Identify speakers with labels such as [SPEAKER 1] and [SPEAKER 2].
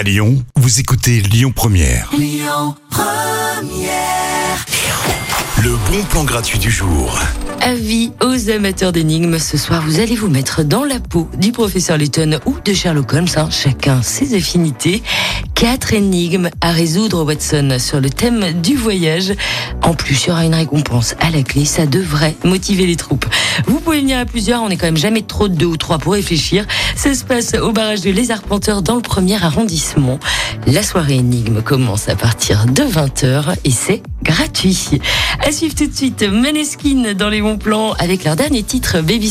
[SPEAKER 1] À Lyon, vous écoutez Lyon Première. Le bon plan gratuit du jour.
[SPEAKER 2] Avis aux amateurs d'énigmes, ce soir vous allez vous mettre dans la peau du professeur Layton ou de Sherlock Holmes, hein, chacun ses affinités. Quatre énigmes à résoudre Watson sur le thème du voyage. En plus, il y aura une récompense à la clé, ça devrait motiver les troupes. Vous pouvez venir à plusieurs, on est quand même jamais trop de deux ou trois pour réfléchir. Ça se passe au barrage de Les Arpenteurs dans le premier arrondissement. La soirée énigme commence à partir de 20h et c'est gratuit. À suivre tout de suite Maneskin dans les bons plans avec leur dernier titre Baby.